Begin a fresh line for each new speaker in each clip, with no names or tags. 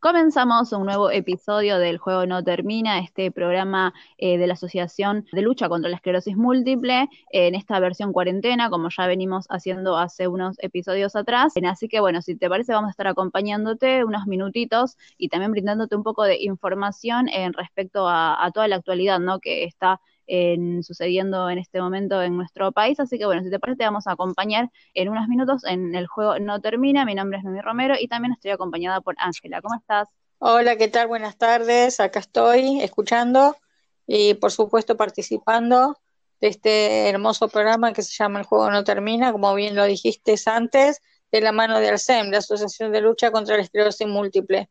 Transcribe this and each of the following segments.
Comenzamos un nuevo episodio del Juego No Termina, este programa eh, de la Asociación de Lucha contra la Esclerosis Múltiple, en esta versión cuarentena, como ya venimos haciendo hace unos episodios atrás. Así que bueno, si te parece, vamos a estar acompañándote unos minutitos y también brindándote un poco de información en respecto a, a toda la actualidad ¿no? que está sucediendo en este momento en nuestro país. Así que bueno, si te parece, te vamos a acompañar en unos minutos en el juego No Termina. Mi nombre es Noemí Romero y también estoy acompañada por Ángela. ¿Cómo estás?
Hola, ¿qué tal? Buenas tardes. Acá estoy escuchando y por supuesto participando de este hermoso programa que se llama El Juego No Termina, como bien lo dijiste antes, de la mano de ALSEM, la Asociación de Lucha contra la Esclerosis Múltiple.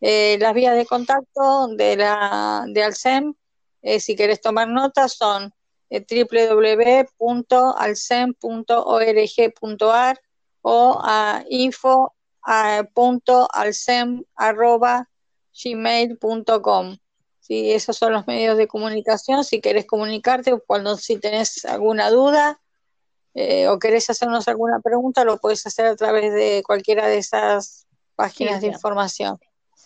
Eh, las vías de contacto de, la, de ALSEM eh, si quieres tomar notas, son eh, www.alcem.org.ar o a info.alcem.gmail.com. Sí, esos son los medios de comunicación. Si quieres comunicarte, cuando si tenés alguna duda eh, o querés hacernos alguna pregunta, lo puedes hacer a través de cualquiera de esas páginas de información.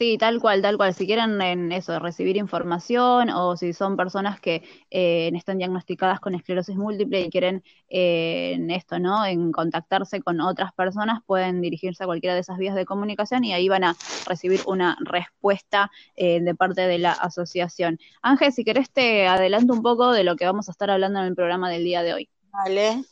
Sí, tal cual, tal cual. Si quieren en eso, recibir información o si son personas que eh, están diagnosticadas con esclerosis múltiple y quieren eh, en esto, ¿no? En contactarse con otras personas, pueden dirigirse a cualquiera de esas vías de comunicación y ahí van a recibir una respuesta eh, de parte de la asociación. Ángel, si querés te adelanto un poco de lo que vamos a estar hablando en el programa del día de hoy.
Vale.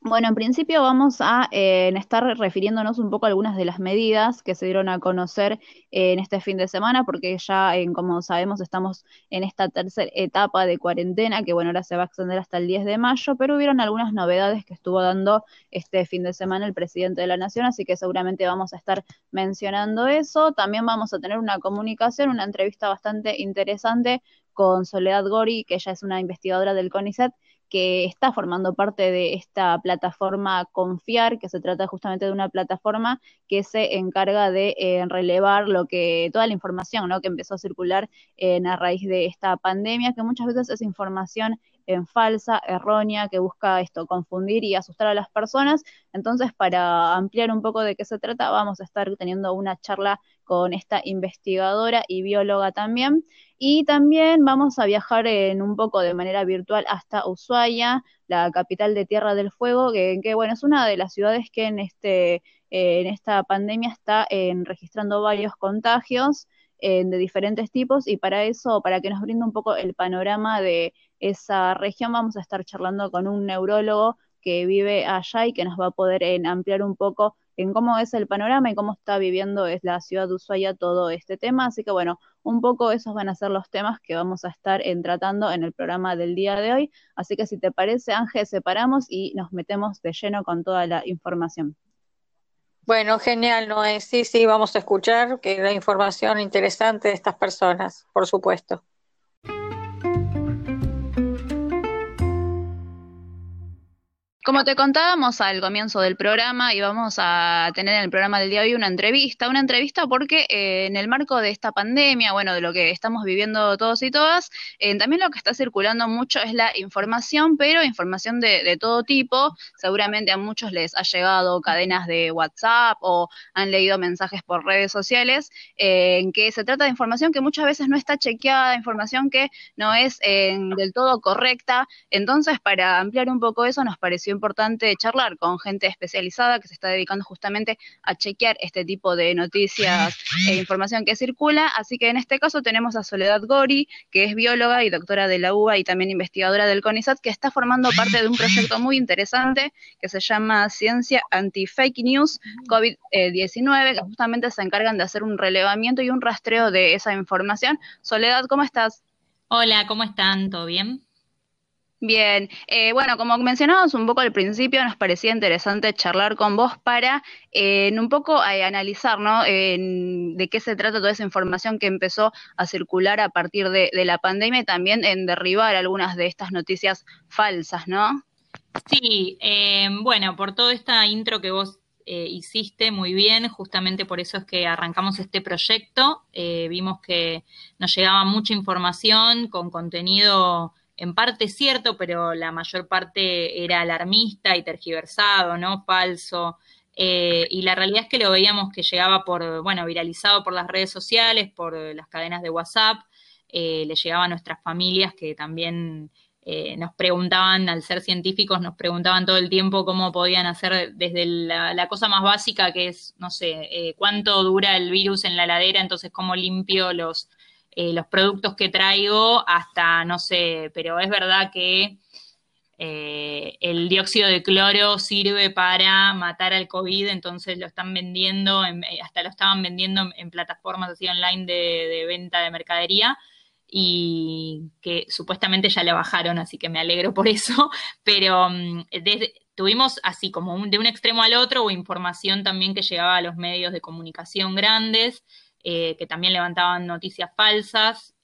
Bueno, en principio vamos a eh, estar refiriéndonos un poco a algunas de las medidas que se dieron a conocer eh, en este fin de semana, porque ya, como sabemos, estamos en esta tercera etapa de cuarentena, que bueno, ahora se va a extender hasta el 10 de mayo, pero hubieron algunas novedades que estuvo dando este fin de semana el presidente de la Nación, así que seguramente vamos a estar mencionando eso. También vamos a tener una comunicación, una entrevista bastante interesante con Soledad Gori, que ella es una investigadora del CONICET, que está formando parte de esta plataforma Confiar, que se trata justamente de una plataforma que se encarga de eh, relevar lo que toda la información ¿no? que empezó a circular en a raíz de esta pandemia, que muchas veces es información en falsa, errónea, que busca esto, confundir y asustar a las personas. Entonces, para ampliar un poco de qué se trata, vamos a estar teniendo una charla con esta investigadora y bióloga también. Y también vamos a viajar en un poco de manera virtual hasta Ushuaia, la capital de Tierra del Fuego, que, bueno, es una de las ciudades que en, este, en esta pandemia está registrando varios contagios de diferentes tipos y para eso, para que nos brinde un poco el panorama de esa región, vamos a estar charlando con un neurólogo que vive allá y que nos va a poder ampliar un poco en cómo es el panorama y cómo está viviendo es la ciudad de Ushuaia todo este tema. Así que bueno, un poco esos van a ser los temas que vamos a estar tratando en el programa del día de hoy. Así que si te parece, Ángel, separamos y nos metemos de lleno con toda la información.
Bueno, genial, Noé. Sí, sí, vamos a escuchar que la información interesante de estas personas, por supuesto.
Como te contábamos al comienzo del programa, íbamos a tener en el programa del día de hoy una entrevista, una entrevista porque eh, en el marco de esta pandemia, bueno, de lo que estamos viviendo todos y todas, eh, también lo que está circulando mucho es la información, pero información de, todo tipo. Seguramente a muchos les ha llegado cadenas de WhatsApp o han leído mensajes por redes sociales eh, en que se trata de información que muchas veces no está chequeada, información que no es del todo correcta. Entonces, para ampliar un poco eso, nos pareció importante charlar con gente especializada que se está dedicando justamente a chequear este tipo de noticias e información que circula. Así que en este caso tenemos a Soledad Gori, que es bióloga y doctora de la UBA y también investigadora del CONISAT, que está formando parte de un proyecto muy interesante que se llama Ciencia Anti-Fake News COVID-19, que justamente se encargan de hacer un relevamiento y un rastreo de esa información. Soledad, ¿cómo estás?
Hola, ¿cómo están? ¿Todo bien?
Bien, eh, bueno, como mencionábamos un poco al principio, nos parecía interesante charlar con vos para eh, un poco eh, analizar, ¿no? de qué se trata toda esa información que empezó a circular a partir de, la pandemia y también en derribar algunas de estas noticias falsas, ¿no?
Sí, bueno, por toda esta intro que vos hiciste muy bien, justamente por eso es que arrancamos este proyecto. vimos que nos llegaba mucha información con contenido en parte cierto, pero la mayor parte era alarmista y tergiversado, ¿no? Falso. Eh, y la realidad es que lo veíamos que llegaba por, bueno, viralizado por las redes sociales, por las cadenas de WhatsApp, eh, le llegaba a nuestras familias que también eh, nos preguntaban, al ser científicos, nos preguntaban todo el tiempo cómo podían hacer desde la, cosa más básica, que es, no sé, cuánto dura el virus en la heladera, entonces cómo limpio los, los productos que traigo, hasta, no sé, pero es verdad que eh, el dióxido de cloro sirve para matar al COVID, entonces lo están vendiendo, eh, hasta lo estaban vendiendo en, plataformas así online de, venta de mercadería y que supuestamente ya le bajaron, así que me alegro por eso, pero mm, tuvimos así como de un extremo al otro o información también que llegaba a los medios de comunicación grandes, eh, que también levantaban noticias falsas.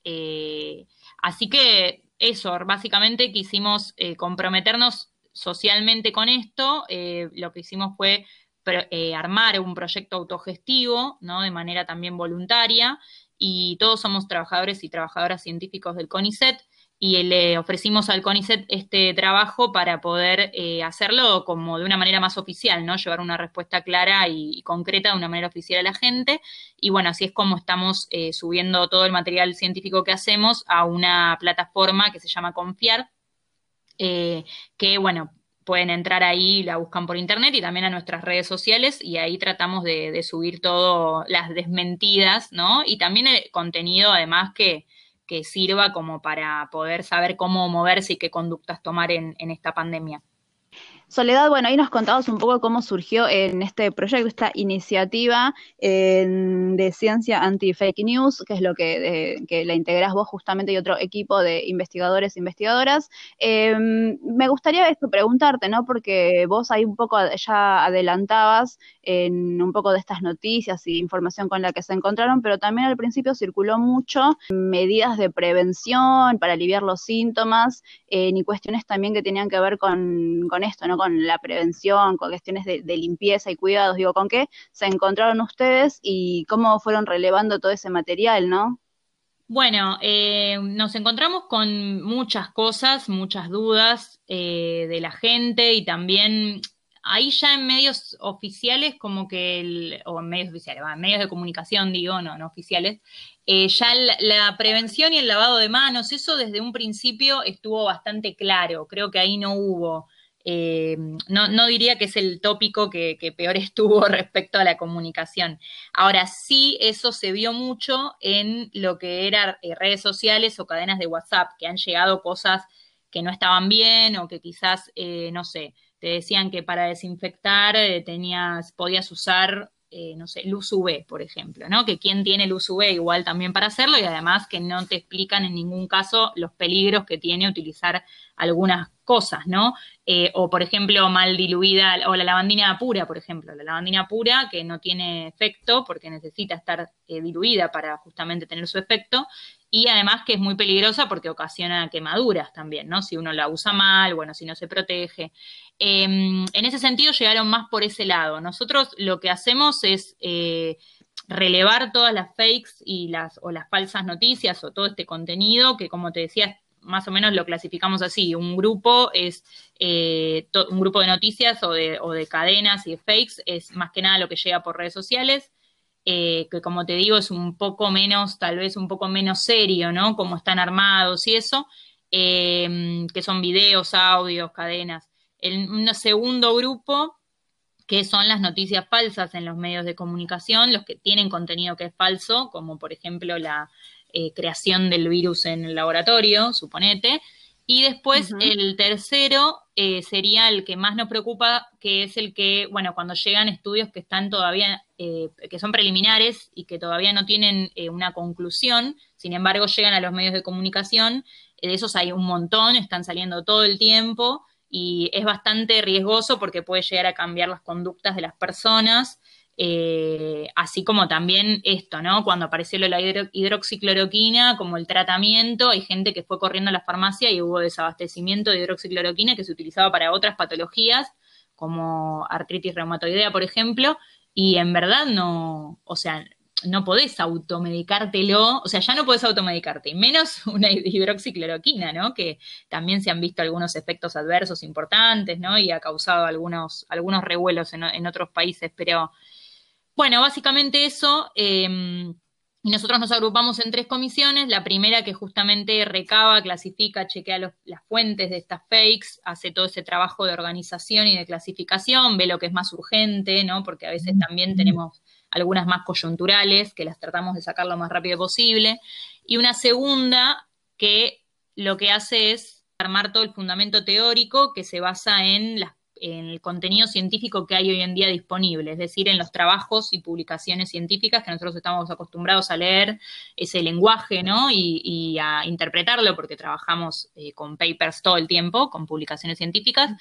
así que eso, básicamente quisimos eh, comprometernos socialmente con esto. Eh, lo que hicimos fue eh, armar un proyecto autogestivo, ¿no? De manera también voluntaria. Y todos somos trabajadores y trabajadoras científicos del CONICET y le ofrecimos al CONICET este trabajo para poder eh, hacerlo como de una manera más oficial, ¿no? Llevar una respuesta clara y, concreta de una manera oficial a la gente. Y bueno, así es como estamos eh, subiendo todo el material científico que hacemos a una plataforma que se llama Confiar, eh, que bueno, pueden entrar ahí, la buscan por internet y también a nuestras redes sociales y ahí tratamos de, de subir todo, las desmentidas, ¿no? Y también el contenido además que que sirva como para poder saber cómo moverse y qué conductas tomar en, esta pandemia.
Soledad, bueno, ahí nos contabas un poco cómo surgió en este proyecto, esta iniciativa de ciencia anti-fake news, que es lo que, la integrás vos justamente y otro equipo de investigadores e investigadoras. Em, me gustaría esto preguntarte, ¿no? Porque vos ahí un poco ya adelantabas en un poco de estas noticias y información con la que se encontraron, pero también al principio circuló mucho medidas de prevención para aliviar los síntomas eh, y cuestiones también que tenían que ver con, con esto, ¿no? Con la prevención, con cuestiones de, limpieza y cuidados, digo, ¿con qué se encontraron ustedes y cómo fueron relevando todo ese material, no?
Bueno, eh, nos encontramos con muchas cosas, muchas dudas eh, de la gente y también ahí ya en medios oficiales, como que, el, o en medios oficiales, en medios de comunicación, digo, no, no oficiales, eh, ya la, prevención y el lavado de manos, eso desde un principio estuvo bastante claro. Creo que ahí no hubo eh, no, no, diría que es el tópico que, peor estuvo respecto a la comunicación. Ahora sí, eso se vio mucho en lo que eran eh, redes sociales o cadenas de WhatsApp, que han llegado cosas que no estaban bien o que quizás, eh, no sé, te decían que para desinfectar tenías, podías usar eh, no sé, luz UV, por ejemplo, ¿no? Que quien tiene luz UV igual también para hacerlo y además que no te explican en ningún caso los peligros que tiene utilizar algunas cosas, ¿no? Eh, o, por ejemplo, mal diluida, o la lavandina pura, por ejemplo, la lavandina pura que no tiene efecto porque necesita estar eh, diluida para justamente tener su efecto, y además que es muy peligrosa porque ocasiona quemaduras también, ¿no? Si uno la usa mal, bueno, si no se protege. Em, en ese sentido llegaron más por ese lado. Nosotros lo que hacemos es eh, relevar todas las fakes y las, o las falsas noticias o todo este contenido que, como te decía, más o menos lo clasificamos así. Un grupo es eh, un grupo de noticias o de, o de cadenas y de fakes, es más que nada lo que llega por redes sociales eh, que como te digo es un poco menos, tal vez un poco menos serio, ¿no? Como están armados y eso, em, que son videos, audios, cadenas. El, un segundo grupo, que son las noticias falsas en los medios de comunicación, los que tienen contenido que es falso, como por ejemplo la eh, creación del virus en el laboratorio, suponete, y después el tercero eh, sería el que más nos preocupa, que es el que, bueno, cuando llegan estudios que están todavía, eh, que son preliminares y que todavía no tienen eh, una conclusión, sin embargo llegan a los medios de comunicación, de esos hay un montón, están saliendo todo el tiempo y es bastante riesgoso porque puede llegar a cambiar las conductas de las personas eh, así como también esto, ¿no? Cuando apareció la hidroxicloroquina como el tratamiento, hay gente que fue corriendo a la farmacia y hubo desabastecimiento de hidroxicloroquina que se utilizaba para otras patologías, como artritis reumatoidea, por ejemplo, y en verdad no, o sea, no podés automedicártelo, o sea, ya no podés automedicarte, y menos una hidroxicloroquina, ¿no? Que también se han visto algunos efectos adversos importantes, ¿no? Y ha causado algunos, algunos revuelos en, otros países, pero bueno, básicamente eso. Em, y nosotros nos agrupamos en tres comisiones. La primera que justamente recaba, clasifica, chequea las fuentes de estas fakes, hace todo ese trabajo de organización y de clasificación, ve lo que es más urgente, ¿no? Porque a veces también tenemos algunas más coyunturales, que las tratamos de sacar lo más rápido posible. Y una segunda que lo que hace es armar todo el fundamento teórico que se basa en las en el contenido científico que hay hoy en día disponible, es decir, en los trabajos y publicaciones científicas que nosotros estamos acostumbrados a leer ese lenguaje, ¿no? Y, a interpretarlo, porque trabajamos eh, con papers todo el tiempo, con publicaciones científicas.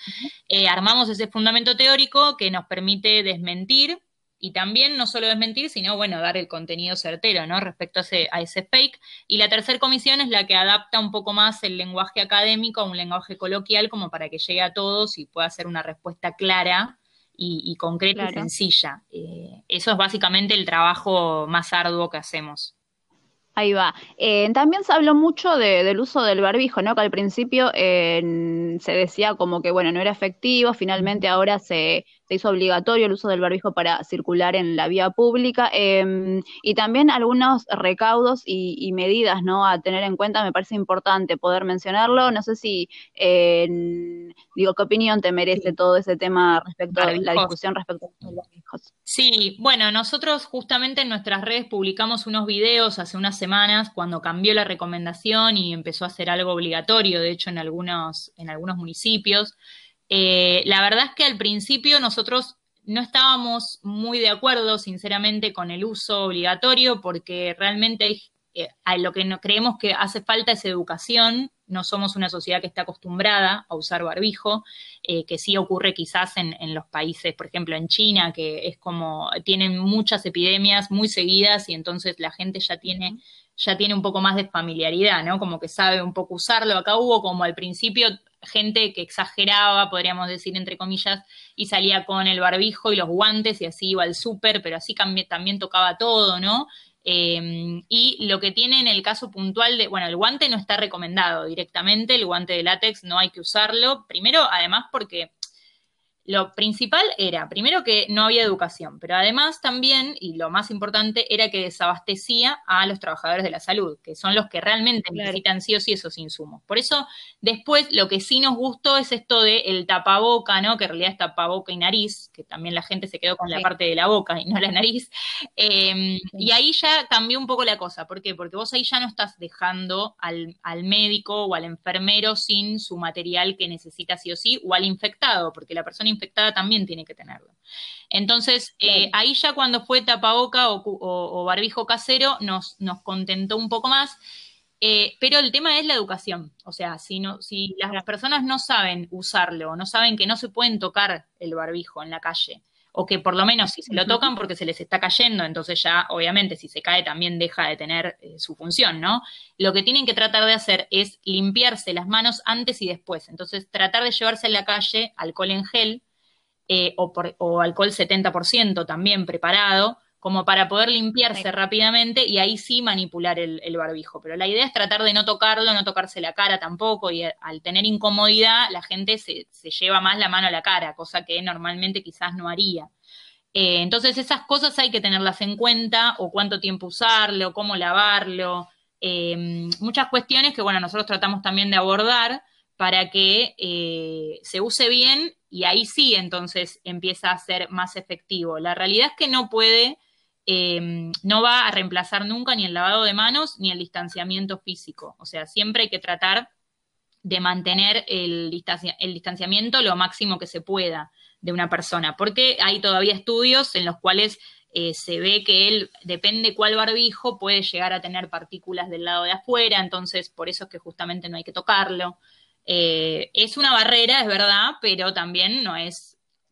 Eh, armamos ese fundamento teórico que nos permite desmentir y también no solo desmentir, sino, bueno, dar el contenido certero, ¿no? Respecto a ese, a ese fake. Y la tercera comisión es la que adapta un poco más el lenguaje académico a un lenguaje coloquial como para que llegue a todos y pueda ser una respuesta clara y, concreta y sencilla. Eh, eso es básicamente el trabajo más arduo que hacemos.
Ahí va. Eh, también se habló mucho del uso del barbijo, ¿no? Que al principio eh, se decía como que, bueno, no era efectivo, finalmente ahora se, se hizo obligatorio el uso del barbijo para circular en la vía pública em, y también algunos recaudos y, medidas ¿no? a tener en cuenta, me parece importante poder mencionarlo. No sé si, digo, ¿qué opinión te merece todo ese tema respecto a la discusión respecto a los barbijos?
Sí, bueno, nosotros justamente en nuestras redes publicamos unos videos hace unas semanas cuando cambió la recomendación y empezó a ser algo obligatorio, de hecho, en algunos, en algunos municipios. Eh, la verdad es que al principio nosotros no estábamos muy de acuerdo, sinceramente, con el uso obligatorio, porque realmente eh, lo que no, creemos que hace falta es educación. No somos una sociedad que está acostumbrada a usar barbijo, eh, que sí ocurre quizás en, los países, por ejemplo, en China, que es como tienen muchas epidemias muy seguidas y entonces la gente ya tiene ya tiene un poco más de familiaridad, ¿no? Como que sabe un poco usarlo. Acá hubo como al principio gente que exageraba, podríamos decir, entre comillas, y salía con el barbijo y los guantes y así iba al súper, pero así también tocaba todo, ¿no? Em, y lo que tiene en el caso puntual de, bueno, el guante no está recomendado directamente, el guante de látex no hay que usarlo, primero, además porque lo principal era, primero, que no había educación, pero además también, y lo más importante, era que desabastecía a los trabajadores de la salud, que son los que realmente necesitan sí o sí esos insumos. Por eso, después, lo que sí nos gustó es esto de el tapaboca, ¿no? Que en realidad es tapaboca y nariz, que también la gente se quedó con la parte de la boca y no la nariz. Em, y ahí ya cambió un poco la cosa. ¿Por qué? Porque vos ahí ya no estás dejando al, al médico o al enfermero sin su material que necesita sí o sí, o al infectado, porque la persona infectada también tiene que tenerlo. Entonces, eh, ahí ya cuando fue tapaboca o, barbijo casero, nos, nos contentó un poco más. Eh, pero el tema es la educación. O sea, si, no, si las personas no saben usarlo, no saben que no se pueden tocar el barbijo en la calle, o que por lo menos si se lo tocan porque se les está cayendo, entonces ya obviamente si se cae también deja de tener eh, su función, ¿no? Lo que tienen que tratar de hacer es limpiarse las manos antes y después. Entonces tratar de llevarse en la calle alcohol en gel eh, o, por, o, alcohol 70% también preparado, como para poder limpiarse rápidamente y ahí sí manipular el, barbijo. Pero la idea es tratar de no tocarlo, no tocarse la cara tampoco, y al tener incomodidad la gente se, lleva más la mano a la cara, cosa que normalmente quizás no haría. Eh, entonces esas cosas hay que tenerlas en cuenta, o cuánto tiempo usarlo, cómo lavarlo, eh, muchas cuestiones que, bueno, nosotros tratamos también de abordar para que se use bien y ahí sí entonces empieza a ser más efectivo. La realidad es que no puede, em, no va a reemplazar nunca ni el lavado de manos ni el distanciamiento físico. O sea, siempre hay que tratar de mantener el, distanciamiento lo máximo que se pueda de una persona, porque hay todavía estudios en los cuales eh, se ve que él, depende cuál barbijo, puede llegar a tener partículas del lado de afuera, entonces por eso es que justamente no hay que tocarlo. Eh, es una barrera, es verdad, pero también no es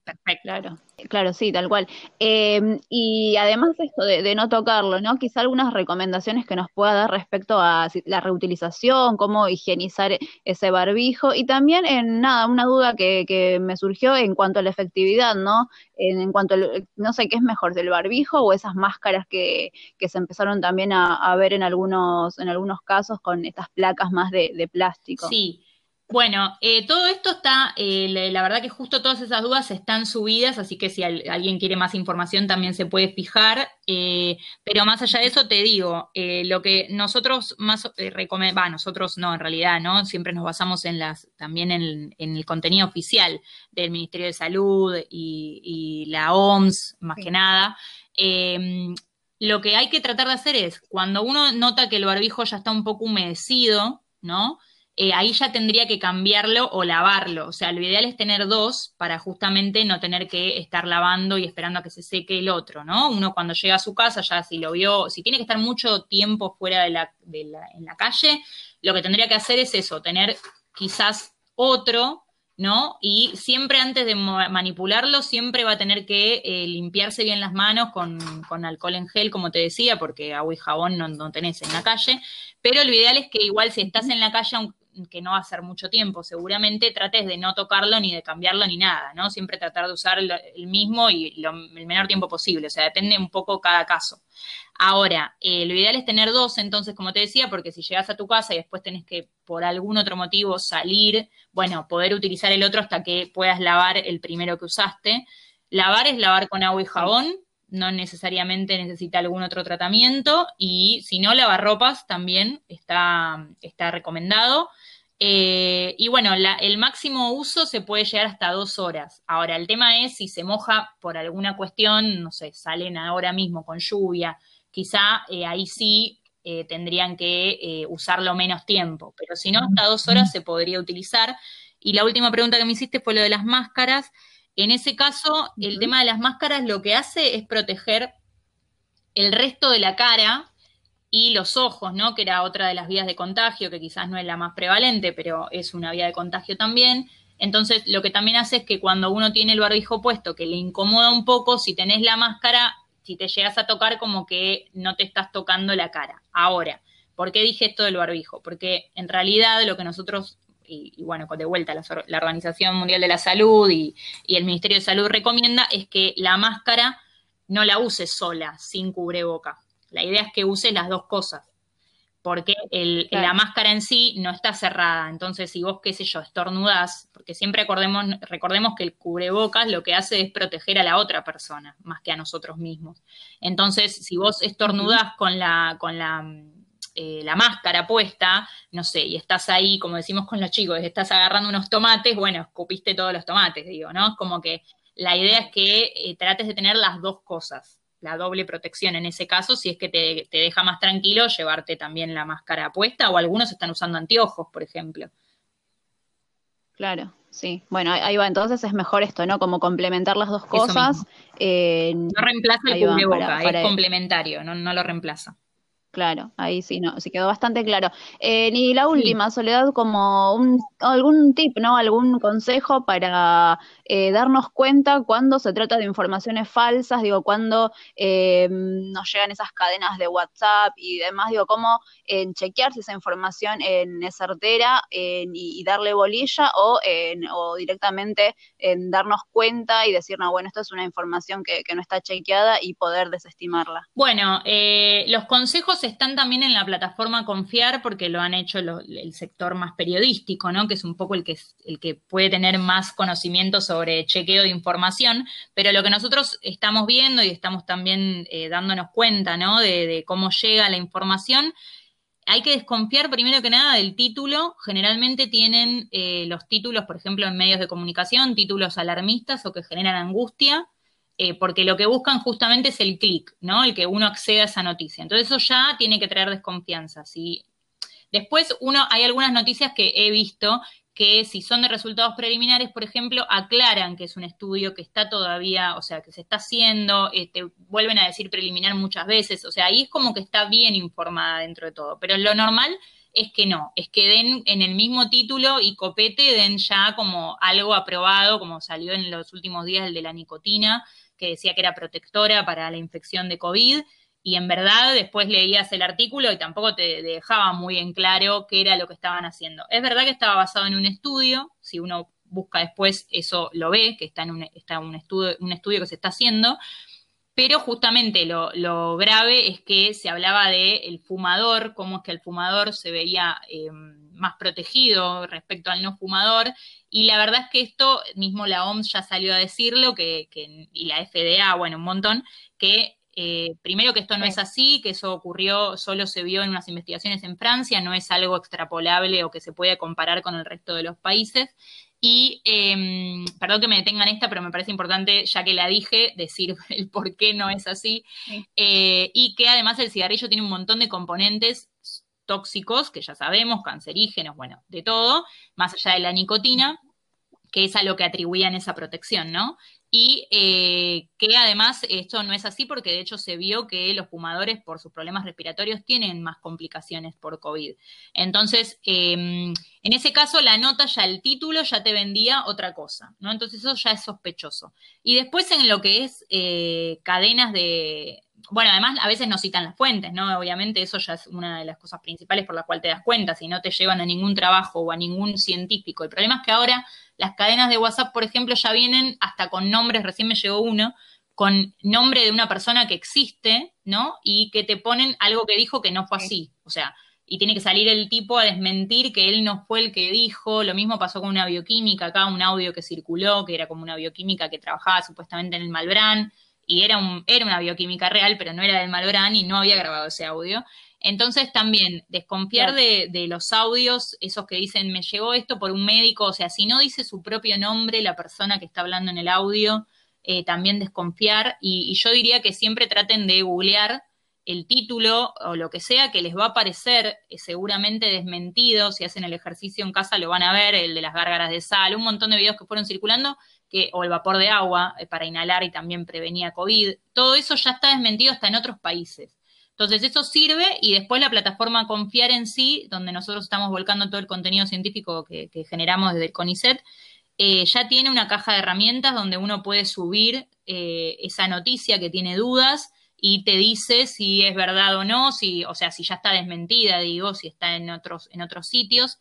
Perfecto.
Claro, claro, sí, tal cual. Em, y además esto de, no tocarlo, ¿no? Quizá algunas recomendaciones que nos pueda dar respecto a la reutilización, cómo higienizar ese barbijo y también en nada, una duda que, que me surgió en cuanto a la efectividad, ¿no? En, cuanto, a, no sé, ¿qué es mejor, del barbijo o esas máscaras que, que se empezaron también a, ver en algunos, en algunos casos con estas placas más de, de plástico?
Sí. Bueno, eh, todo esto está, eh, la, verdad que justo todas esas dudas están subidas, así que si alguien quiere más información también se puede fijar. Eh, pero más allá de eso te digo, lo que nosotros más recomendamos, nosotros no, en realidad, ¿no? Siempre nos basamos en las, también en, el contenido oficial del Ministerio de Salud y, la OMS, más que nada. Em, lo que hay que tratar de hacer es, cuando uno nota que el barbijo ya está un poco humedecido, ¿no? Eh, ahí ya tendría que cambiarlo o lavarlo. O sea, lo ideal es tener dos para justamente no tener que estar lavando y esperando a que se seque el otro, ¿no? Uno cuando llega a su casa, ya si lo vio, si tiene que estar mucho tiempo fuera de la, en la calle, lo que tendría que hacer es eso, tener quizás otro, ¿no? Y siempre antes de manipularlo, siempre va a tener que eh, limpiarse bien las manos con, alcohol en gel, como te decía, porque agua y jabón no, no, tenés en la calle. Pero lo ideal es que igual si estás en la calle, que no va a ser mucho tiempo, seguramente trates de no tocarlo ni de cambiarlo ni nada, ¿no? Siempre tratar de usar el mismo y el menor tiempo posible, o sea, depende un poco cada caso. Ahora, eh, lo ideal es tener dos, entonces, como te decía, porque si llegas a tu casa y después tenés que, por algún otro motivo, salir, bueno, poder utilizar el otro hasta que puedas lavar el primero que usaste. Lavar es lavar con agua y jabón, no necesariamente necesita algún otro tratamiento y si no, lavarropas también está, está recomendado. Eh, y bueno, el máximo uso se puede llegar hasta dos horas. Ahora, el tema es si se moja por alguna cuestión, no sé, salen ahora mismo con lluvia, quizá eh, ahí sí eh, tendrían que usarlo menos tiempo, pero si no, hasta dos horas se podría utilizar. Y la última pregunta que me hiciste fue lo de las máscaras. En ese caso, el tema de las máscaras lo que hace es proteger el resto de la cara y los ojos, ¿no? Que era otra de las vías de contagio, que quizás no es la más prevalente, pero es una vía de contagio también. Entonces, lo que también hace es que cuando uno tiene el barbijo puesto, que le incomoda un poco, si tenés la máscara, si te llegas a tocar, como que no te estás tocando la cara. Ahora, ¿por qué dije esto del barbijo? Porque en realidad lo que nosotros y, bueno, de vuelta la, la, Organización Mundial de la Salud y, el Ministerio de Salud recomienda es que la máscara no la uses sola, sin cubreboca. La idea es que uses las dos cosas, porque la máscara en sí no está cerrada. Entonces, si vos, qué sé yo, estornudás, porque siempre acordemos, recordemos que el cubrebocas lo que hace es proteger a la otra persona, más que a nosotros mismos. Entonces, si vos estornudás con la, con la eh, la máscara puesta, no sé, y estás ahí, como decimos con los chicos, estás agarrando unos tomates, bueno, escupiste todos los tomates, digo, ¿no? Como que la idea es que eh, trates de tener las dos cosas, la doble protección en ese caso, si es que te, te deja más tranquilo llevarte también la máscara puesta, o algunos están usando anteojos, por ejemplo.
Claro, sí. Bueno, ahí va. Entonces es mejor esto, ¿no? Como complementar las dos cosas.
Eh, no reemplaza el cubreboca, es complementario, no, no lo reemplaza.
Claro, ahí sí, no, sí quedó bastante claro. Eh, y la última, Soledad, como un, algún tip, ¿no? Algún consejo para eh, darnos cuenta cuando se trata de informaciones falsas, digo, cuando eh, nos llegan esas cadenas de WhatsApp y demás, digo, cómo chequear si esa información es certera y, darle bolilla o, o directamente en darnos cuenta y decir, no, bueno, esto es una información que, que no está chequeada y poder desestimarla.
Bueno, los consejos están también en la plataforma Confiar porque lo han hecho el sector más periodístico, ¿no? Que es un poco el que, el que puede tener más conocimiento sobre chequeo de información, pero lo que nosotros estamos viendo y estamos también eh, dándonos cuenta, ¿no? De, cómo llega la información, hay que desconfiar primero que nada del título. Generalmente tienen eh, los títulos, por ejemplo, en medios de comunicación, títulos alarmistas o que generan angustia. Eh, porque lo que buscan justamente es el clic, ¿no? El que uno acceda a esa noticia. Entonces eso ya tiene que traer desconfianza. ¿sí? Después, uno, hay algunas noticias que he visto que si son de resultados preliminares, por ejemplo, aclaran que es un estudio que está todavía, o sea, que se está haciendo, este, vuelven a decir preliminar muchas veces, o sea, ahí es como que está bien informada dentro de todo, pero lo normal es que no, es que den en el mismo título y copete den ya como algo aprobado, como salió en los últimos días el de la nicotina, que decía que era protectora para la infección de COVID, y en verdad después leías el artículo y tampoco te dejaba muy en claro qué era lo que estaban haciendo. Es verdad que estaba basado en un estudio, si uno busca después eso lo ve, que está en un, está un, estudio, un estudio que se está haciendo, pero justamente lo, grave es que se hablaba de el fumador, cómo es que el fumador se veía eh, más protegido respecto al no fumador, y la verdad es que esto, mismo la OMS ya salió a decirlo, que, que y la FDA, bueno, un montón, que eh, primero que esto no es así, que eso ocurrió, solo se vio en unas investigaciones en Francia, no es algo extrapolable o que se puede comparar con el resto de los países. Y em, perdón que me detengan esta, pero me parece importante, ya que la dije, decir el por qué no es así. Eh, y que además el cigarrillo tiene un montón de componentes tóxicos, que ya sabemos, cancerígenos, bueno, de todo, más allá de la nicotina, que es a lo que atribuían esa protección, ¿no? Y eh, que además esto no es así porque de hecho se vio que los fumadores por sus problemas respiratorios tienen más complicaciones por COVID. Entonces, em, en ese caso la nota ya, el título ya te vendía otra cosa, ¿no? Entonces eso ya es sospechoso. Y después en lo que es eh, cadenas de, bueno, además a veces no citan las fuentes, ¿no? Obviamente eso ya es una de las cosas principales por la cual te das cuenta, si no te llevan a ningún trabajo o a ningún científico. El problema es que ahora las cadenas de WhatsApp, por ejemplo, ya vienen hasta con nombres, recién me llegó uno, con nombre de una persona que existe, ¿no? Y que te ponen algo que dijo que no fue así. O sea, y tiene que salir el tipo a desmentir que él no fue el que dijo. Lo mismo pasó con una bioquímica, acá un audio que circuló, que era como una bioquímica que trabajaba supuestamente en el Malbrán y era, un, era una bioquímica real, pero no era del Malbrán y no había grabado ese audio. Entonces también desconfiar de, los audios, esos que dicen me llegó esto por un médico, o sea, si no dice su propio nombre la persona que está hablando en el audio, eh, también desconfiar. Y, yo diría que siempre traten de googlear el título o lo que sea que les va a parecer eh, seguramente desmentido, si hacen el ejercicio en casa lo van a ver, el de las gárgaras de sal, un montón de videos que fueron circulando o el vapor de agua eh, para inhalar y también prevenía COVID. Todo eso ya está desmentido hasta en otros países. Entonces, eso sirve y después la plataforma Confiar en sí, donde nosotros estamos volcando todo el contenido científico que, generamos desde el CONICET, eh, ya tiene una caja de herramientas donde uno puede subir eh, esa noticia que tiene dudas y te dice si es verdad o no, si, o sea, si ya está desmentida, digo, si está en otros, en otros sitios.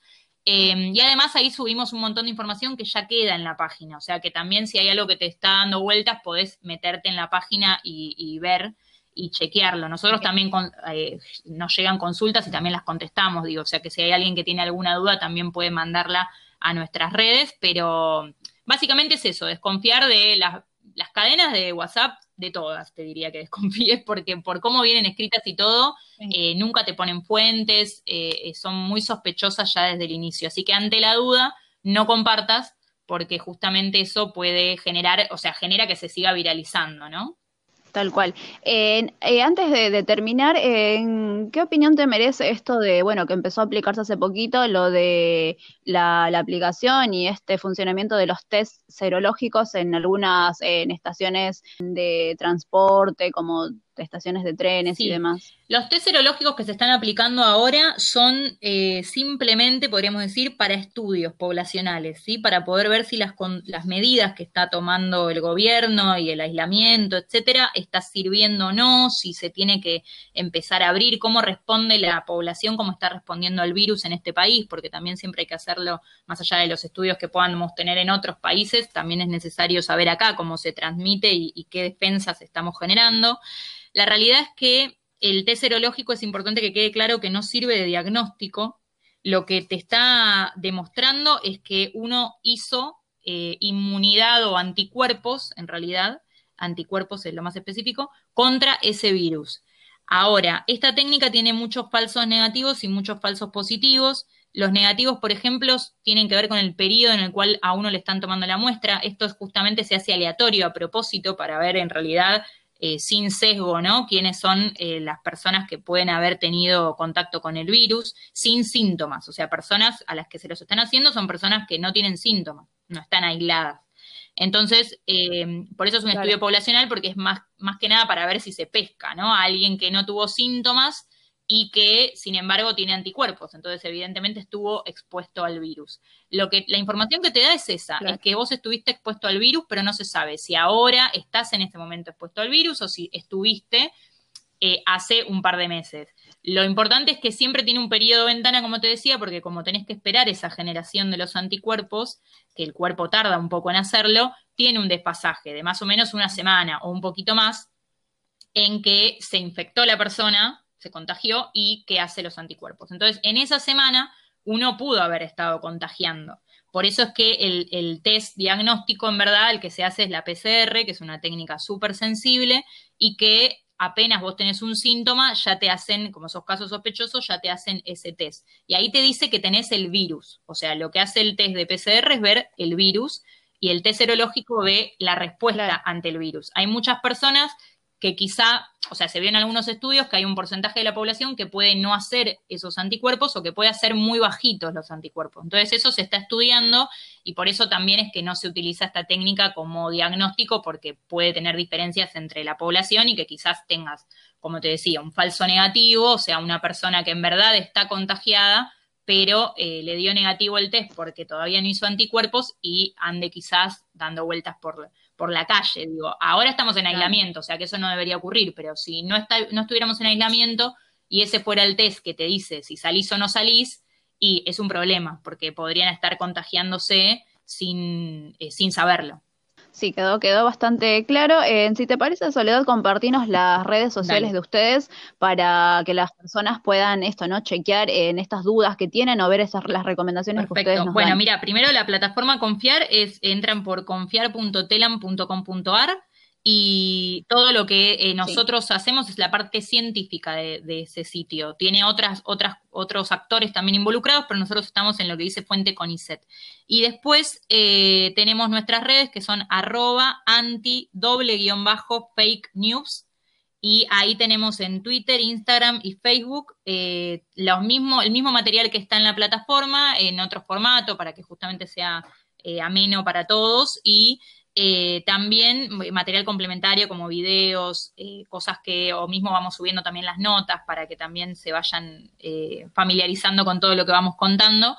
Em, y además ahí subimos un montón de información que ya queda en la página, o sea que también si hay algo que te está dando vueltas, podés meterte en la página y, ver y chequearlo. Nosotros también eh, nos llegan consultas y también las contestamos, digo, o sea que si hay alguien que tiene alguna duda también puede mandarla a nuestras redes, pero básicamente es eso, desconfiar de las, las cadenas de WhatsApp de todas, te diría que desconfíes, porque por cómo vienen escritas y todo, eh, nunca te ponen fuentes, eh, eh, son muy sospechosas ya desde el inicio. Así que ante la duda, no compartas, porque justamente eso puede generar, o sea, genera que se siga viralizando, ¿no?
Tal cual. Eh, antes de, terminar, ¿qué opinión te merece esto de, bueno, que empezó a aplicarse hace poquito, lo de la, aplicación y este funcionamiento de los test serológicos en algunas en estaciones de transporte, como estaciones de trenes y demás.
Los test serológicos que se están aplicando ahora son eh, simplemente, podríamos decir, para estudios poblacionales, ¿sí? Para poder ver si las, las medidas que está tomando el gobierno y el aislamiento, etcétera, está sirviendo o no, si se tiene que empezar a abrir, cómo responde la población, cómo está respondiendo al virus en este país, porque también siempre hay que hacerlo más allá de los estudios que podamos tener en otros países, también es necesario saber acá cómo se transmite y qué defensas estamos generando. La realidad es que el test serológico es importante que quede claro que no sirve de diagnóstico. Lo que te está demostrando es que uno hizo eh, inmunidad o anticuerpos, en realidad, anticuerpos es lo más específico, contra ese virus. Ahora, esta técnica tiene muchos falsos negativos y muchos falsos positivos. Los negativos, por ejemplo, tienen que ver con el periodo en el cual a uno le están tomando la muestra. Esto justamente se hace aleatorio a propósito para ver en realidad eh, sin sesgo, ¿no? Quiénes son eh, las personas que pueden haber tenido contacto con el virus sin síntomas. O sea, personas a las que se los están haciendo son personas que no tienen síntomas, no están aisladas. Entonces, eh, por eso es un estudio poblacional, porque es más, más que nada para ver si se pesca, ¿no? alguien que no tuvo síntomas y que, sin embargo, tiene anticuerpos. Entonces, evidentemente, estuvo expuesto al virus. Lo que, la información que te da es esa, es que vos estuviste expuesto al virus, pero no se sabe si ahora estás en este momento expuesto al virus o si estuviste eh, hace un par de meses. Lo importante es que siempre tiene un periodo de ventana, como te decía, porque como tenés que esperar esa generación de los anticuerpos, que el cuerpo tarda un poco en hacerlo, tiene un despasaje de más o menos una semana o un poquito más en que se infectó la persona se contagió y que hace los anticuerpos. Entonces, en esa semana uno pudo haber estado contagiando. Por eso es que el, test diagnóstico, en verdad, el que se hace es la PCR, que es una técnica súper sensible y que apenas vos tenés un síntoma, ya te hacen, como esos casos sospechosos, ya te hacen ese test. Y ahí te dice que tenés el virus. O sea, lo que hace el test de PCR es ver el virus y el test serológico ve la respuesta ante el virus. Hay muchas personas que quizá, o sea, se vio en algunos estudios que hay un porcentaje de la población que puede no hacer esos anticuerpos o que puede hacer muy bajitos los anticuerpos. Entonces eso se está estudiando y por eso también es que no se utiliza esta técnica como diagnóstico porque puede tener diferencias entre la población y que quizás tengas, como te decía, un falso negativo, o sea, una persona que en verdad está contagiada, pero eh, le dio negativo el test porque todavía no hizo anticuerpos y ande quizás dando vueltas por por la calle, digo, ahora estamos en aislamiento, o sea que eso no debería ocurrir, pero si no, está, no estuviéramos en aislamiento y ese fuera el test que te dice si salís o no salís, y es un problema, porque podrían estar contagiándose sin, eh, sin saberlo.
Sí, quedó, quedó bastante claro. Eh, si te parece, Soledad, compartinos las redes sociales de ustedes para que las personas puedan esto, ¿no? Chequear en estas dudas que tienen o ver esas las recomendaciones que ustedes nos
Bueno, mira, primero la plataforma Confiar es, entran por confiar.telam.com.ar y todo lo que eh, nosotros hacemos es la parte científica de, ese sitio. Tiene otras, otras, otros actores también involucrados, pero nosotros estamos en lo que dice Fuente Conicet. Y después eh, tenemos nuestras redes que son arroba anti doble guion bajo fake news. Y ahí tenemos en Twitter, Instagram y Facebook eh, los mismo, el mismo material que está en la plataforma, en otro formato, para que justamente sea ameno para todos. Y eh, también material complementario como videos, eh, cosas que, o mismo vamos subiendo también las notas para que también se vayan eh, familiarizando con todo lo que vamos contando,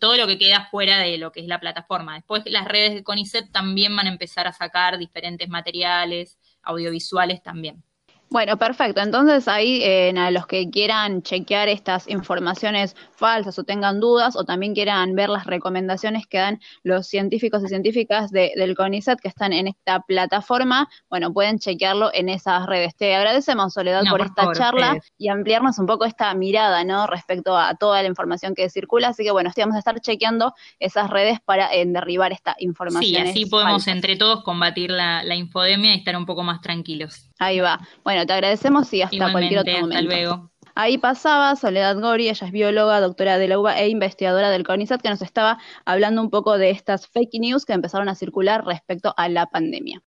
todo lo que queda fuera de lo que es la plataforma. Después las redes de CONICET también van a empezar a sacar diferentes materiales audiovisuales también.
Bueno, perfecto. Entonces ahí a los que quieran chequear estas informaciones falsas o tengan dudas o también quieran ver las recomendaciones que dan los científicos y científicas del CONICET que están en esta plataforma, bueno, pueden chequearlo en esas redes. Te agradecemos, Soledad, por, esta charla y ampliarnos un poco esta mirada, ¿no? Respecto a toda la información que circula. Así que bueno, vamos a estar chequeando esas redes para derribar esta información.
Sí, así podemos entre todos combatir la, la infodemia y estar un poco más tranquilos.
Ahí va. Bueno, te agradecemos y hasta cualquier otro momento.
Hasta luego.
Ahí pasaba Soledad Gori, ella es bióloga, doctora de la UBA e investigadora del CONICET, que nos estaba hablando un poco de estas fake news que empezaron a circular respecto a la pandemia.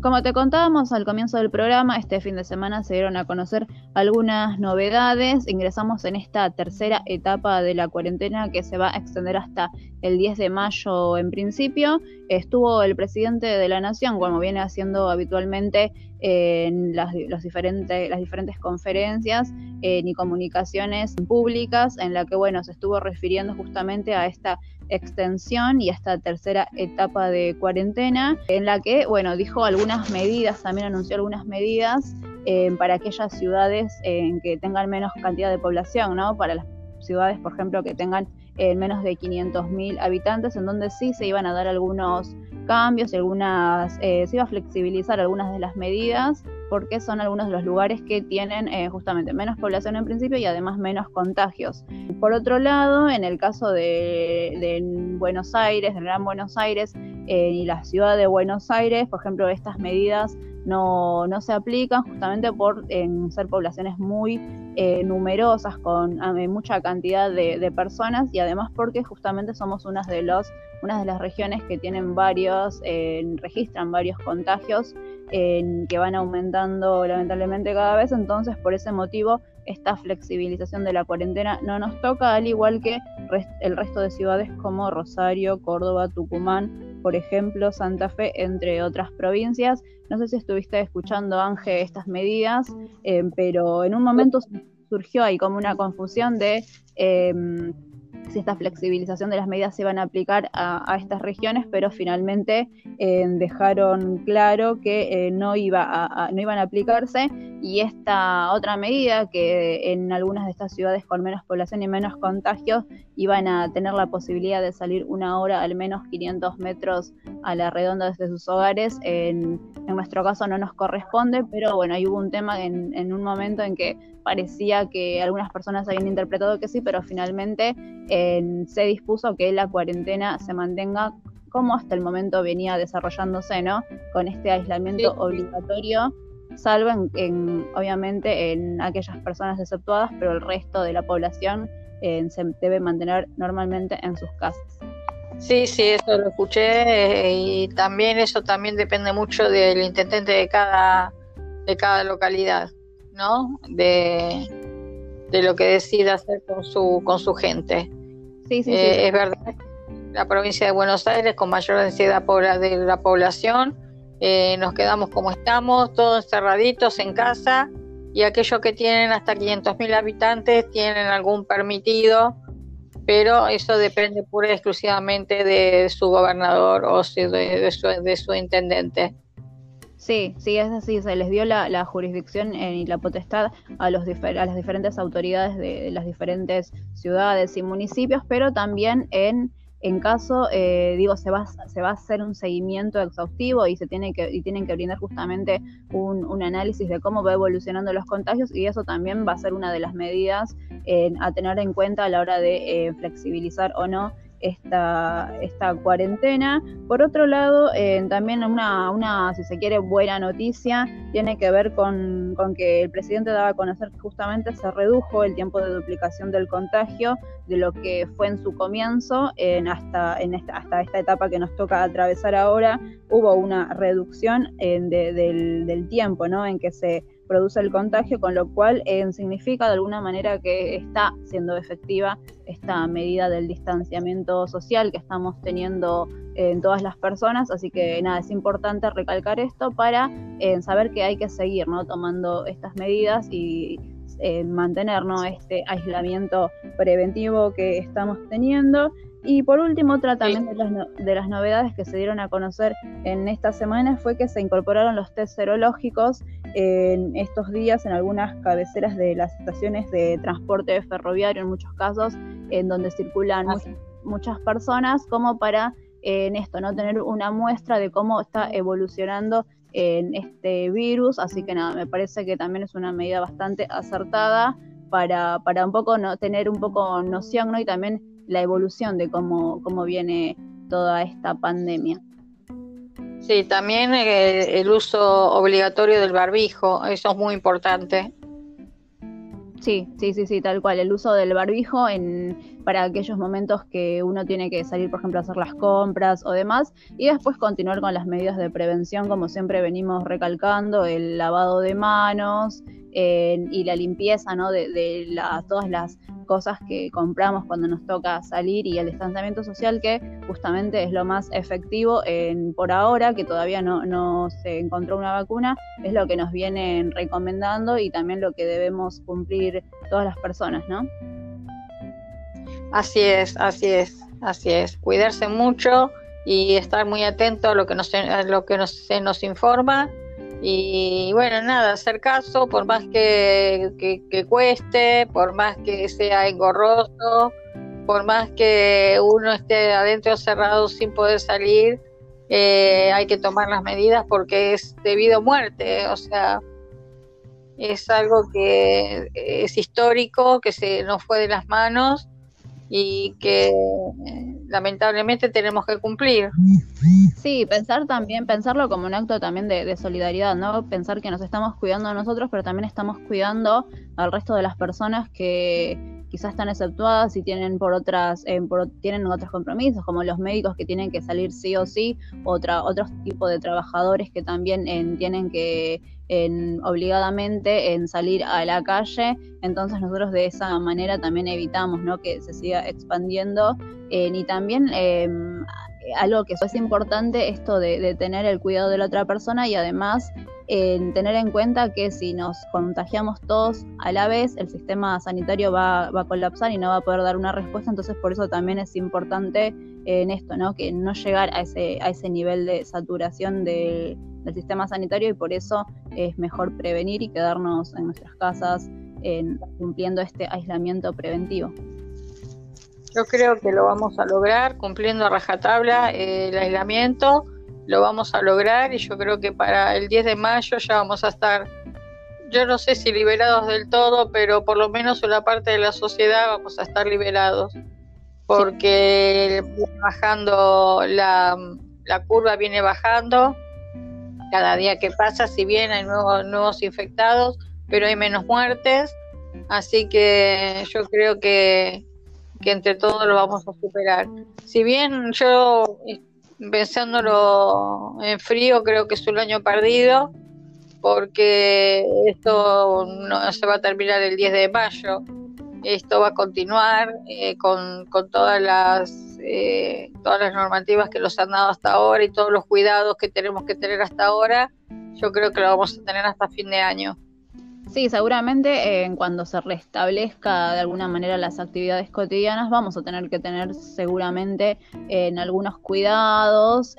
Como te contábamos al comienzo del programa, este fin de semana se dieron a conocer algunas novedades. Ingresamos en esta tercera etapa de la cuarentena que se va a extender hasta el 10 de mayo en principio. Estuvo el presidente de la Nación, como viene haciendo habitualmente en las, diferentes, las diferentes conferencias y comunicaciones públicas, en la que bueno, se estuvo refiriendo justamente a esta extensión y esta tercera etapa de cuarentena, en la que, bueno, dijo algunas medidas, también anunció algunas medidas eh, para aquellas ciudades en que tengan menos cantidad de población, ¿no? Para las ciudades, por ejemplo, que tengan eh, menos de 500.000 habitantes, en donde sí se iban a dar algunos cambios, algunas, eh, se iba a flexibilizar algunas de las medidas, porque son algunos de los lugares que tienen eh, justamente menos población en principio y además menos contagios. Por otro lado, en el caso de, Buenos Aires, del Gran Buenos Aires y la ciudad de Buenos Aires, por ejemplo, estas medidas no, no se aplican justamente por ser poblaciones muy eh, numerosas, con mucha cantidad de, personas y además porque justamente somos unas de, los, unas de las regiones que tienen varios, eh, registran varios contagios que van aumentando lamentablemente cada vez, entonces por ese motivo esta flexibilización de la cuarentena no nos toca, al igual que el resto de ciudades como Rosario, Córdoba, Tucumán, por ejemplo, Santa Fe, entre otras provincias. No sé si estuviste escuchando, Ángel, estas medidas, eh, pero en un momento surgió ahí como una confusión de em, si esta flexibilización de las medidas se iban a aplicar a, estas regiones, pero finalmente eh, dejaron claro que eh, no, iba a, no iban a aplicarse. Y esta otra medida que en algunas de estas ciudades con menos población y menos contagios iban a tener la posibilidad de salir una hora al menos 500 metros a la redonda desde sus hogares, en, nuestro caso no nos corresponde, pero bueno, ahí hubo un tema en, en un momento en que parecía que algunas personas habían interpretado que sí, pero finalmente se dispuso que la cuarentena se mantenga como hasta el momento venía desarrollándose, ¿no? Con este aislamiento obligatorio, salvo en, obviamente en aquellas personas exceptuadas, pero el resto de la población se debe mantener normalmente en sus casas.
Sí, sí, eso lo escuché eh, y también eso también depende mucho del intendente de cada de cada localidad. ¿no? De, lo que decide hacer con su, con su gente. Sí, sí, eh, Es verdad, la provincia de Buenos Aires, con mayor densidad de la población, eh, nos quedamos como estamos, todos encerraditos en casa, y aquellos que tienen hasta 500.000 habitantes tienen algún permitido, pero eso depende pura y exclusivamente de su gobernador o de, su, de su intendente.
Sí, sí, es así, se les dio la, jurisdicción y la potestad a, los a las diferentes autoridades de, las diferentes ciudades y municipios, pero también en, en caso, eh, digo, se va, se va a hacer un seguimiento exhaustivo y se tiene que, y tienen que brindar justamente un, análisis de cómo va evolucionando los contagios y eso también va a ser una de las medidas a tener en cuenta a la hora de eh, flexibilizar o no esta, esta cuarentena. Por otro lado, eh, también una, una, si se quiere, buena noticia tiene que ver con, que el presidente daba a conocer que justamente se redujo el tiempo de duplicación del contagio de lo que fue en su comienzo en hasta, en esta, hasta esta etapa que nos toca atravesar ahora. Hubo una reducción del, del tiempo ¿no? en que se produce el contagio, con lo cual eh, significa de alguna manera que está siendo efectiva esta medida del distanciamiento social que estamos teniendo en todas las personas, así que nada, es importante recalcar esto para eh, saber que hay que seguir ¿no? tomando estas medidas y eh, mantener este aislamiento preventivo que estamos teniendo. Y por último, otra también de, las de las novedades que se dieron a conocer en esta semana fue que se incorporaron los test serológicos en estos días en algunas cabeceras de las estaciones de transporte ferroviario, en muchos casos, en donde circulan ah, muchas personas, como para en esto, ¿no? Tener una muestra de cómo está evolucionando en este virus. Así que nada, me parece que también es una medida bastante acertada para, para un poco no, tener un poco noción, ¿no? Y también la evolución de cómo, cómo viene toda esta pandemia.
Sí, también el, uso obligatorio del barbijo, eso es muy importante.
Sí, sí, sí, sí, tal cual. El uso del barbijo en, para aquellos momentos que uno tiene que salir, por ejemplo, a hacer las compras o demás, y después continuar con las medidas de prevención, como siempre venimos recalcando, el lavado de manos eh, y la limpieza, ¿no? De, de todas las cosas que compramos cuando nos toca salir y el distanciamiento social que justamente es lo más efectivo en, por ahora, que todavía no, no se encontró una vacuna, es lo que nos vienen recomendando y también lo que debemos cumplir todas las personas, ¿no?
Así es, así es, así es. Cuidarse mucho y estar muy atento a lo que nos, a lo que nos, se nos informa y bueno, nada, hacer caso, por más que, cueste, por más que sea engorroso, por más que uno esté adentro cerrado sin poder salir, eh, hay que tomar las medidas porque es debido a muerte, o sea, es algo que es histórico, que se nos fue de las manos y que lamentablemente tenemos que cumplir.
Sí, pensar también, pensarlo como un acto también de, solidaridad, ¿no? Pensar que nos estamos cuidando a nosotros, pero también estamos cuidando al resto de las personas que quizás están exceptuadas y tienen por otras, eh, tienen otros compromisos, como los médicos que tienen que salir sí o sí, otra, otros tipos de trabajadores que también eh, tienen que en, obligadamente en salir a la calle, entonces nosotros de esa manera también evitamos ¿no? que se siga expandiendo eh, y también em, algo que es importante, esto de, tener el cuidado de la otra persona y además tener en cuenta que si nos contagiamos todos a la vez, el sistema sanitario va, a colapsar y no va a poder dar una respuesta, entonces por eso también es importante en esto, ¿no? Que no llegar a ese, a ese nivel de saturación del sistema sanitario y por eso es mejor prevenir y quedarnos en nuestras casas en, cumpliendo este aislamiento preventivo.
Yo creo que lo vamos a lograr cumpliendo a rajatabla eh, el aislamiento, lo vamos a lograr y yo creo que para el 10 de mayo ya vamos a estar, yo no sé si liberados del todo, pero por lo menos una parte de la sociedad vamos a estar liberados, porque bajando la, la curva viene bajando, cada día que pasa, si bien hay nuevos, nuevos infectados, pero hay menos muertes, así que yo creo que que entre todos lo vamos a superar. Si bien yo, pensándolo en frío, creo que es un año perdido, porque esto no se va a terminar el 10 de mayo, esto va a continuar eh, con, todas las eh, todas las normativas que nos han dado hasta ahora y todos los cuidados que tenemos que tener hasta ahora, yo creo que lo vamos a tener hasta fin de año.
Sí, seguramente en cuando se restablezca de alguna manera las actividades cotidianas vamos a tener que tener seguramente en algunos cuidados,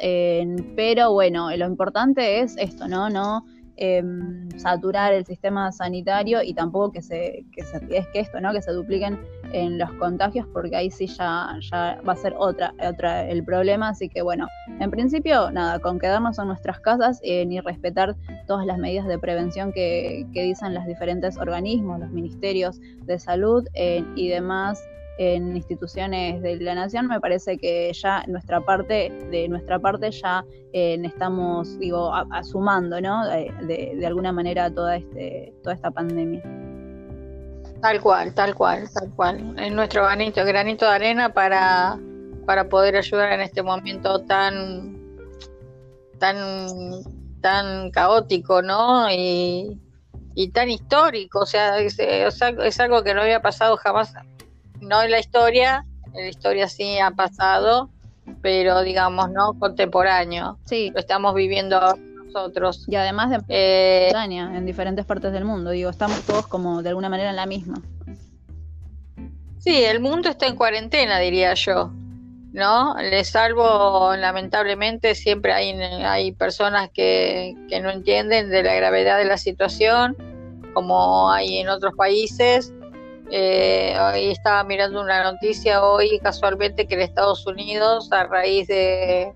pero bueno, lo importante es esto, ¿no? No Em, saturar el sistema sanitario y tampoco que se, que se que esto, ¿no? Que se dupliquen en los contagios, porque ahí sí ya, ya va a ser otra, otra el problema. Así que bueno, en principio, nada, con quedarnos en nuestras casas eh, ni respetar todas las medidas de prevención que, que dicen los diferentes organismos, los ministerios de salud eh, y demás en instituciones de la nación, me parece que ya nuestra parte, de nuestra parte ya eh, estamos, digo, asumando, ¿no? De, alguna manera toda este, toda esta pandemia.
Tal cual, tal cual, tal cual. En nuestro granito, granito de arena para, para poder ayudar en este momento tan, tan, tan caótico, ¿no? Y, tan histórico, o sea, es, es algo que no había pasado jamás no en la historia, en la historia sí ha pasado, pero digamos, no contemporáneo. Sí. Lo estamos viviendo nosotros.
Y además de eh, en diferentes partes del mundo, digo, estamos todos como de alguna manera en la misma.
Sí, el mundo está en cuarentena, diría yo. ¿No? Le salvo, lamentablemente, siempre hay, hay personas que, que no entienden de la gravedad de la situación, como hay en otros países, eh, hoy estaba mirando una noticia hoy casualmente que en Estados Unidos, a raíz de,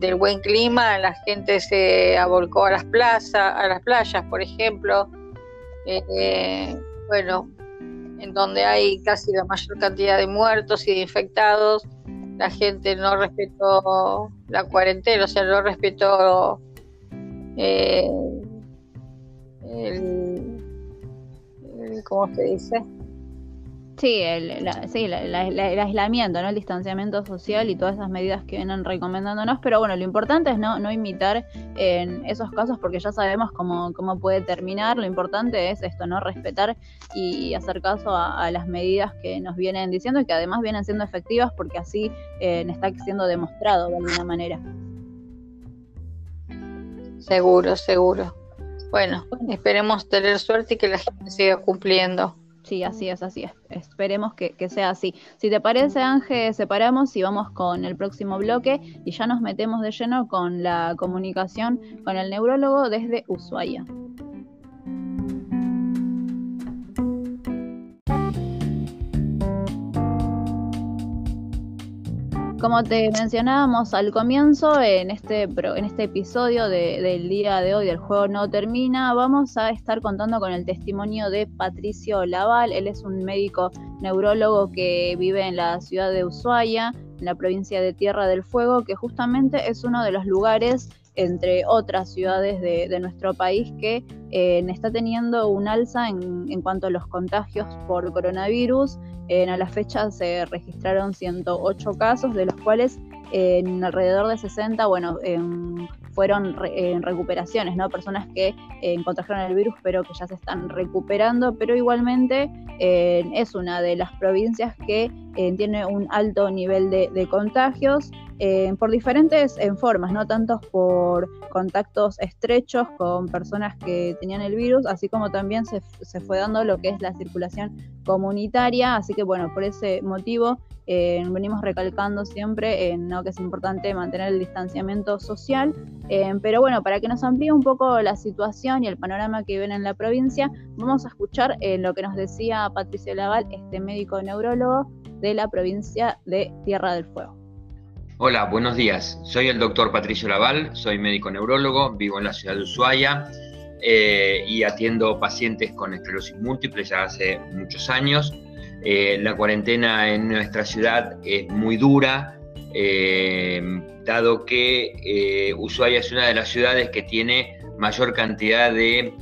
del buen clima, la gente se abolcó a las plazas, a las playas, por ejemplo. Eh, bueno, en donde hay casi la mayor cantidad de muertos y de infectados, la gente no respetó la cuarentena, o sea, no respetó eh, el, ¿cómo se dice?
Sí, el, sí el, aislamiento, ¿no? el distanciamiento social y todas esas medidas que vienen recomendándonos, pero bueno, lo importante es no, no imitar en esos casos porque ya sabemos cómo, cómo puede terminar, lo importante es esto, ¿no? Respetar y hacer caso a, las medidas que nos vienen diciendo y que además vienen siendo efectivas porque así eh, está siendo demostrado de alguna manera.
Seguro, seguro. Bueno, esperemos tener suerte y que la gente siga cumpliendo.
Sí, así es, así es. Esperemos que, sea así. Si te parece, Ángel, separamos y vamos con el próximo bloque y ya nos metemos de lleno con la comunicación con el neurólogo desde Ushuaia. Como te mencionábamos al comienzo, en este, en este episodio del día de hoy del juego no termina, vamos a estar contando con el testimonio de Patricio Laval. Él es un médico neurólogo que vive en la ciudad de Ushuaia, en la provincia de Tierra del Fuego, que justamente es uno de los lugares entre otras ciudades de, nuestro país que eh, está teniendo un alza en, cuanto a los contagios por coronavirus. En, a la fecha se registraron 108 casos, de los cuales en alrededor de 60, bueno, fueron en recuperaciones, ¿no? Personas que eh, contrajeron el virus pero que ya se están recuperando, pero igualmente es una de las provincias que eh, tiene un alto nivel de, contagios. Eh, por diferentes formas, no tanto por contactos estrechos con personas que tenían el virus, así como también se, fue dando lo que es la circulación comunitaria, así que bueno, por ese motivo eh, venimos recalcando siempre ¿no? que es importante mantener el distanciamiento social, eh, pero bueno, para que nos amplíe un poco la situación y el panorama que viven en la provincia, vamos a escuchar eh, lo que nos decía Patricio Laval, este médico neurólogo de la provincia de Tierra del Fuego.
Hola, buenos días. Soy el doctor Patricio Laval, soy médico neurólogo, vivo en la ciudad de Ushuaia y atiendo pacientes con esclerosis múltiple ya hace muchos años. Eh, la cuarentena en nuestra ciudad es muy dura, eh, dado que eh, Ushuaia es una de las ciudades que tiene mayor cantidad de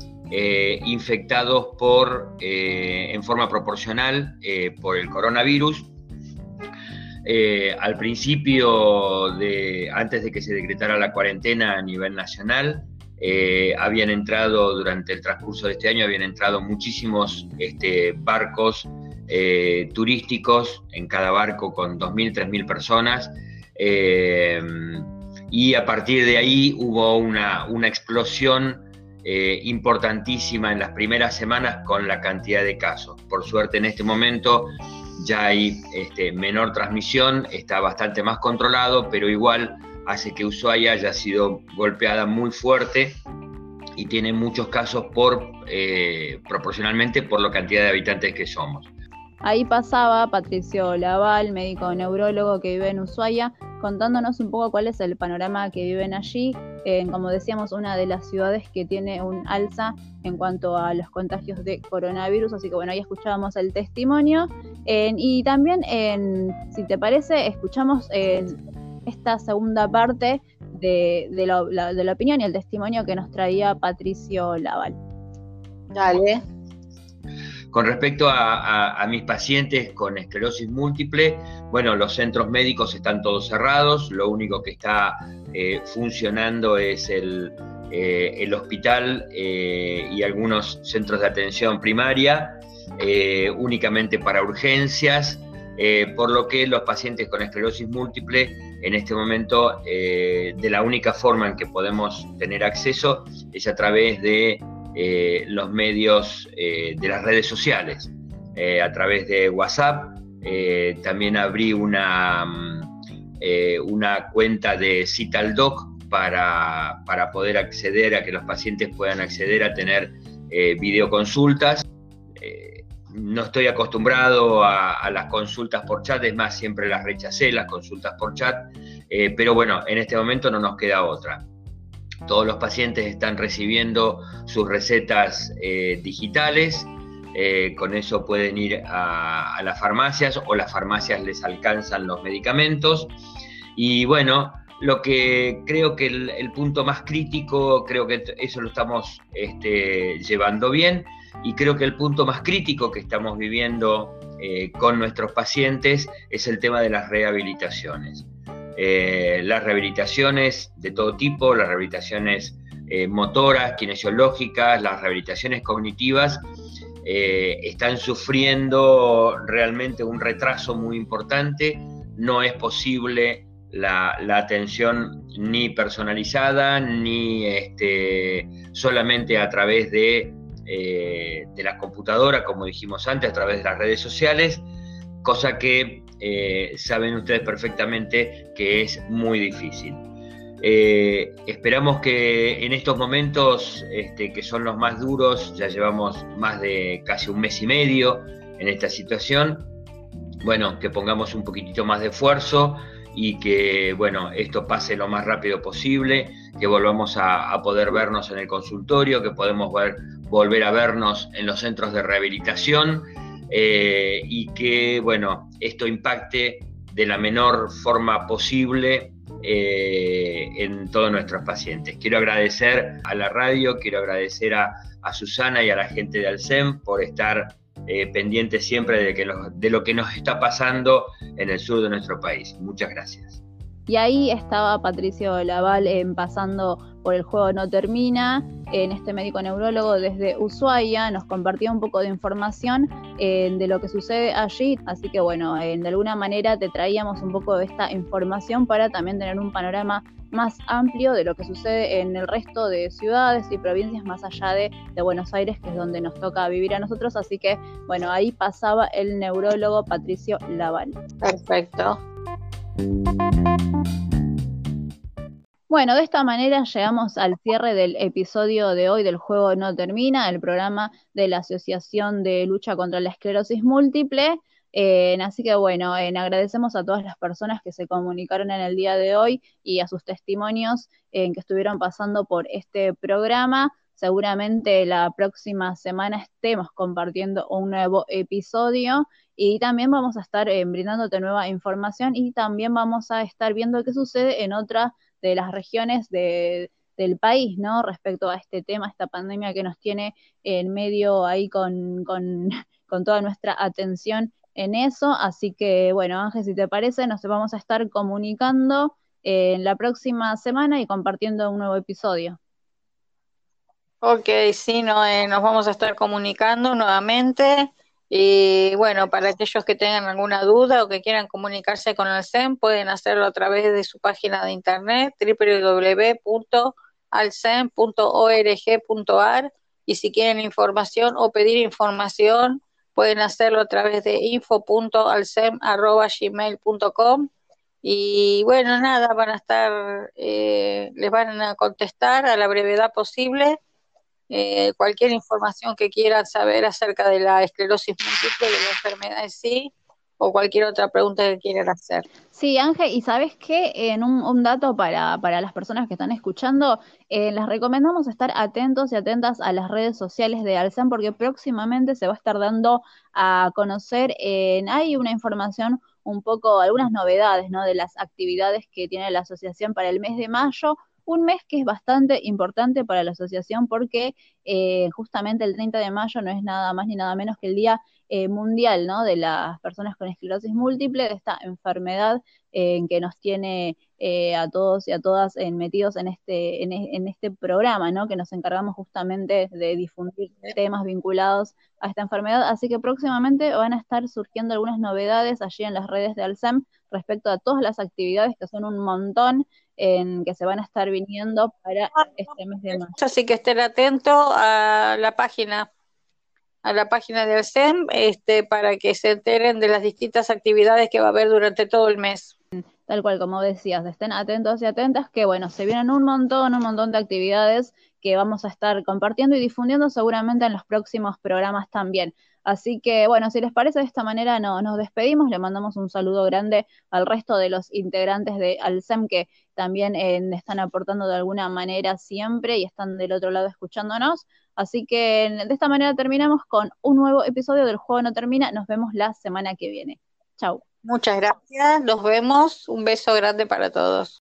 infectados por, en forma proporcional por el coronavirus. Al principio, de, antes de que se decretara la cuarentena a nivel nacional, habían entrado durante el transcurso de este año, habían entrado muchísimos este, barcos eh, turísticos en cada barco con 2.000, 3.000 personas. Eh, y a partir de ahí hubo una, explosión eh, importantísima en las primeras semanas con la cantidad de casos. Por suerte en este momento ya hay este, menor transmisión, está bastante más controlado, pero igual hace que Ushuaia haya sido golpeada muy fuerte y tiene muchos casos por, proporcionalmente por la cantidad de habitantes que somos.
Ahí pasaba Patricio Laval, médico neurólogo que vive en Ushuaia, contándonos un poco cuál es el panorama que viven allí, como decíamos, una de las ciudades que tiene un alza en cuanto a los contagios de coronavirus. Así que bueno, ahí escuchábamos el testimonio. y también, si te parece, escuchamos esta segunda parte de, la, de la opinión y el testimonio que nos traía Patricio Laval.
Dale.
Con respecto a, mis pacientes con esclerosis múltiple, bueno, los centros médicos están todos cerrados, lo único que está eh, funcionando es el, eh, hospital eh, y algunos centros de atención primaria, únicamente para urgencias, por lo que los pacientes con esclerosis múltiple en este momento de la única forma en que podemos tener acceso es a través de eh, los medios eh, de las redes sociales, eh, a través de WhatsApp. también abrí una, mm, una cuenta de Citaldoc para, para poder acceder a que los pacientes puedan acceder a tener videoconsultas. no estoy acostumbrado a, a, las consultas por chat, es más, siempre las rechacé, las consultas por chat, pero bueno, en este momento no nos queda otra. Todos los pacientes están recibiendo sus recetas eh, digitales, eh, con eso pueden ir a, las farmacias o las farmacias les alcanzan los medicamentos. Y bueno, lo que creo que el, punto más crítico, creo que eso lo estamos este, llevando bien, y creo que el punto más crítico que estamos viviendo eh, con nuestros pacientes es el tema de las rehabilitaciones. Eh, las rehabilitaciones de todo tipo, las rehabilitaciones eh, motoras, kinesiológicas, las rehabilitaciones cognitivas, eh, están sufriendo realmente un retraso muy importante. No es posible la, atención ni personalizada, ni este, solamente a través de, de la computadora, como dijimos antes, a través de las redes sociales, cosa que eh, saben ustedes perfectamente que es muy difícil. Eh, esperamos que en estos momentos, este, que son los más duros, ya llevamos más de casi un mes y medio en esta situación, bueno, que pongamos un poquitito más de esfuerzo y que, bueno, esto pase lo más rápido posible, que volvamos a, poder vernos en el consultorio, que podemos volver a vernos en los centros de rehabilitación eh, y que, bueno, esto impacte de la menor forma posible eh, en todos nuestros pacientes. Quiero agradecer a la radio, quiero agradecer a, Susana y a la gente de Alcem por estar eh, pendientes siempre de, que de lo que nos está pasando en el sur de nuestro país. Muchas gracias.
Y ahí estaba Patricio Laval pasando por El Juego No Termina, en este médico neurólogo desde Ushuaia, nos compartió un poco de información eh, de lo que sucede allí, así que bueno, de alguna manera te traíamos un poco de esta información para también tener un panorama más amplio de lo que sucede en el resto de ciudades y provincias más allá de, de, Buenos Aires, que es donde nos toca vivir a nosotros. Así que, bueno, ahí pasaba el neurólogo Patricio Laval.
Perfecto.
Bueno, de esta manera llegamos al cierre del episodio de hoy del Juego No Termina, el programa de la Asociación de Lucha contra la Esclerosis Múltiple. Eh, así que bueno, agradecemos a todas las personas que se comunicaron en el día de hoy y a sus testimonios que estuvieron pasando por este programa. Seguramente la próxima semana estemos compartiendo un nuevo episodio y también vamos a estar eh, brindándote nueva información y también vamos a estar viendo qué sucede en otras de las regiones de, del país, ¿no? Respecto a este tema, esta pandemia que nos tiene en medio ahí con, con, con toda nuestra atención en eso. Así que, bueno, Ángel, si te parece, nos vamos a estar comunicando en la próxima semana y compartiendo un nuevo episodio.
Ok, sí, no, eh, nos vamos a estar comunicando nuevamente. Y bueno, para aquellos que tengan alguna duda o que quieran comunicarse con el SEM, pueden hacerlo a través de su página de internet www.alsem.org.ar y si quieren información o pedir información, pueden hacerlo a través de info.alsem.gmail.com y bueno, nada, van a estar, eh, les van a contestar a la brevedad posible eh, cualquier información que quieran saber acerca de la esclerosis múltiple, de la enfermedad en sí, o cualquier otra pregunta que quieran hacer.
Sí, Ángel, y sabes qué, en un, dato para, para, las personas que están escuchando, eh, les recomendamos estar atentos y atentas a las redes sociales de Alzan porque próximamente se va a estar dando a conocer, en, hay una información un poco, algunas novedades ¿no? de las actividades que tiene la asociación para el mes de mayo, un mes que es bastante importante para la asociación porque eh, justamente el 30 de mayo no es nada más ni nada menos que el Día eh, Mundial ¿no? de las personas con esclerosis múltiple, de esta enfermedad eh, que nos tiene a todos y a todas metidos en este, en, en, este programa, ¿no? que nos encargamos justamente de difundir temas vinculados a esta enfermedad. Así que próximamente van a estar surgiendo algunas novedades allí en las redes de Alzem respecto a todas las actividades, que son un montón, en que se van a estar viniendo para este mes de mayo.
Así que estén atentos a la página a la página del SEM este, para que se enteren de las distintas actividades que va a haber durante todo el mes.
Tal cual, como decías, estén atentos y atentas que, bueno, se vienen un montón, un montón de actividades que vamos a estar compartiendo y difundiendo seguramente en los próximos programas también. Así que, bueno, si les parece, de esta manera no, nos despedimos, le mandamos un saludo grande al resto de los integrantes de Alcem que también eh, están aportando de alguna manera siempre y están del otro lado escuchándonos. Así que de esta manera terminamos con un nuevo episodio del Juego No Termina. Nos vemos la semana que viene. Chau.
Muchas gracias, nos vemos. Un beso grande para todos.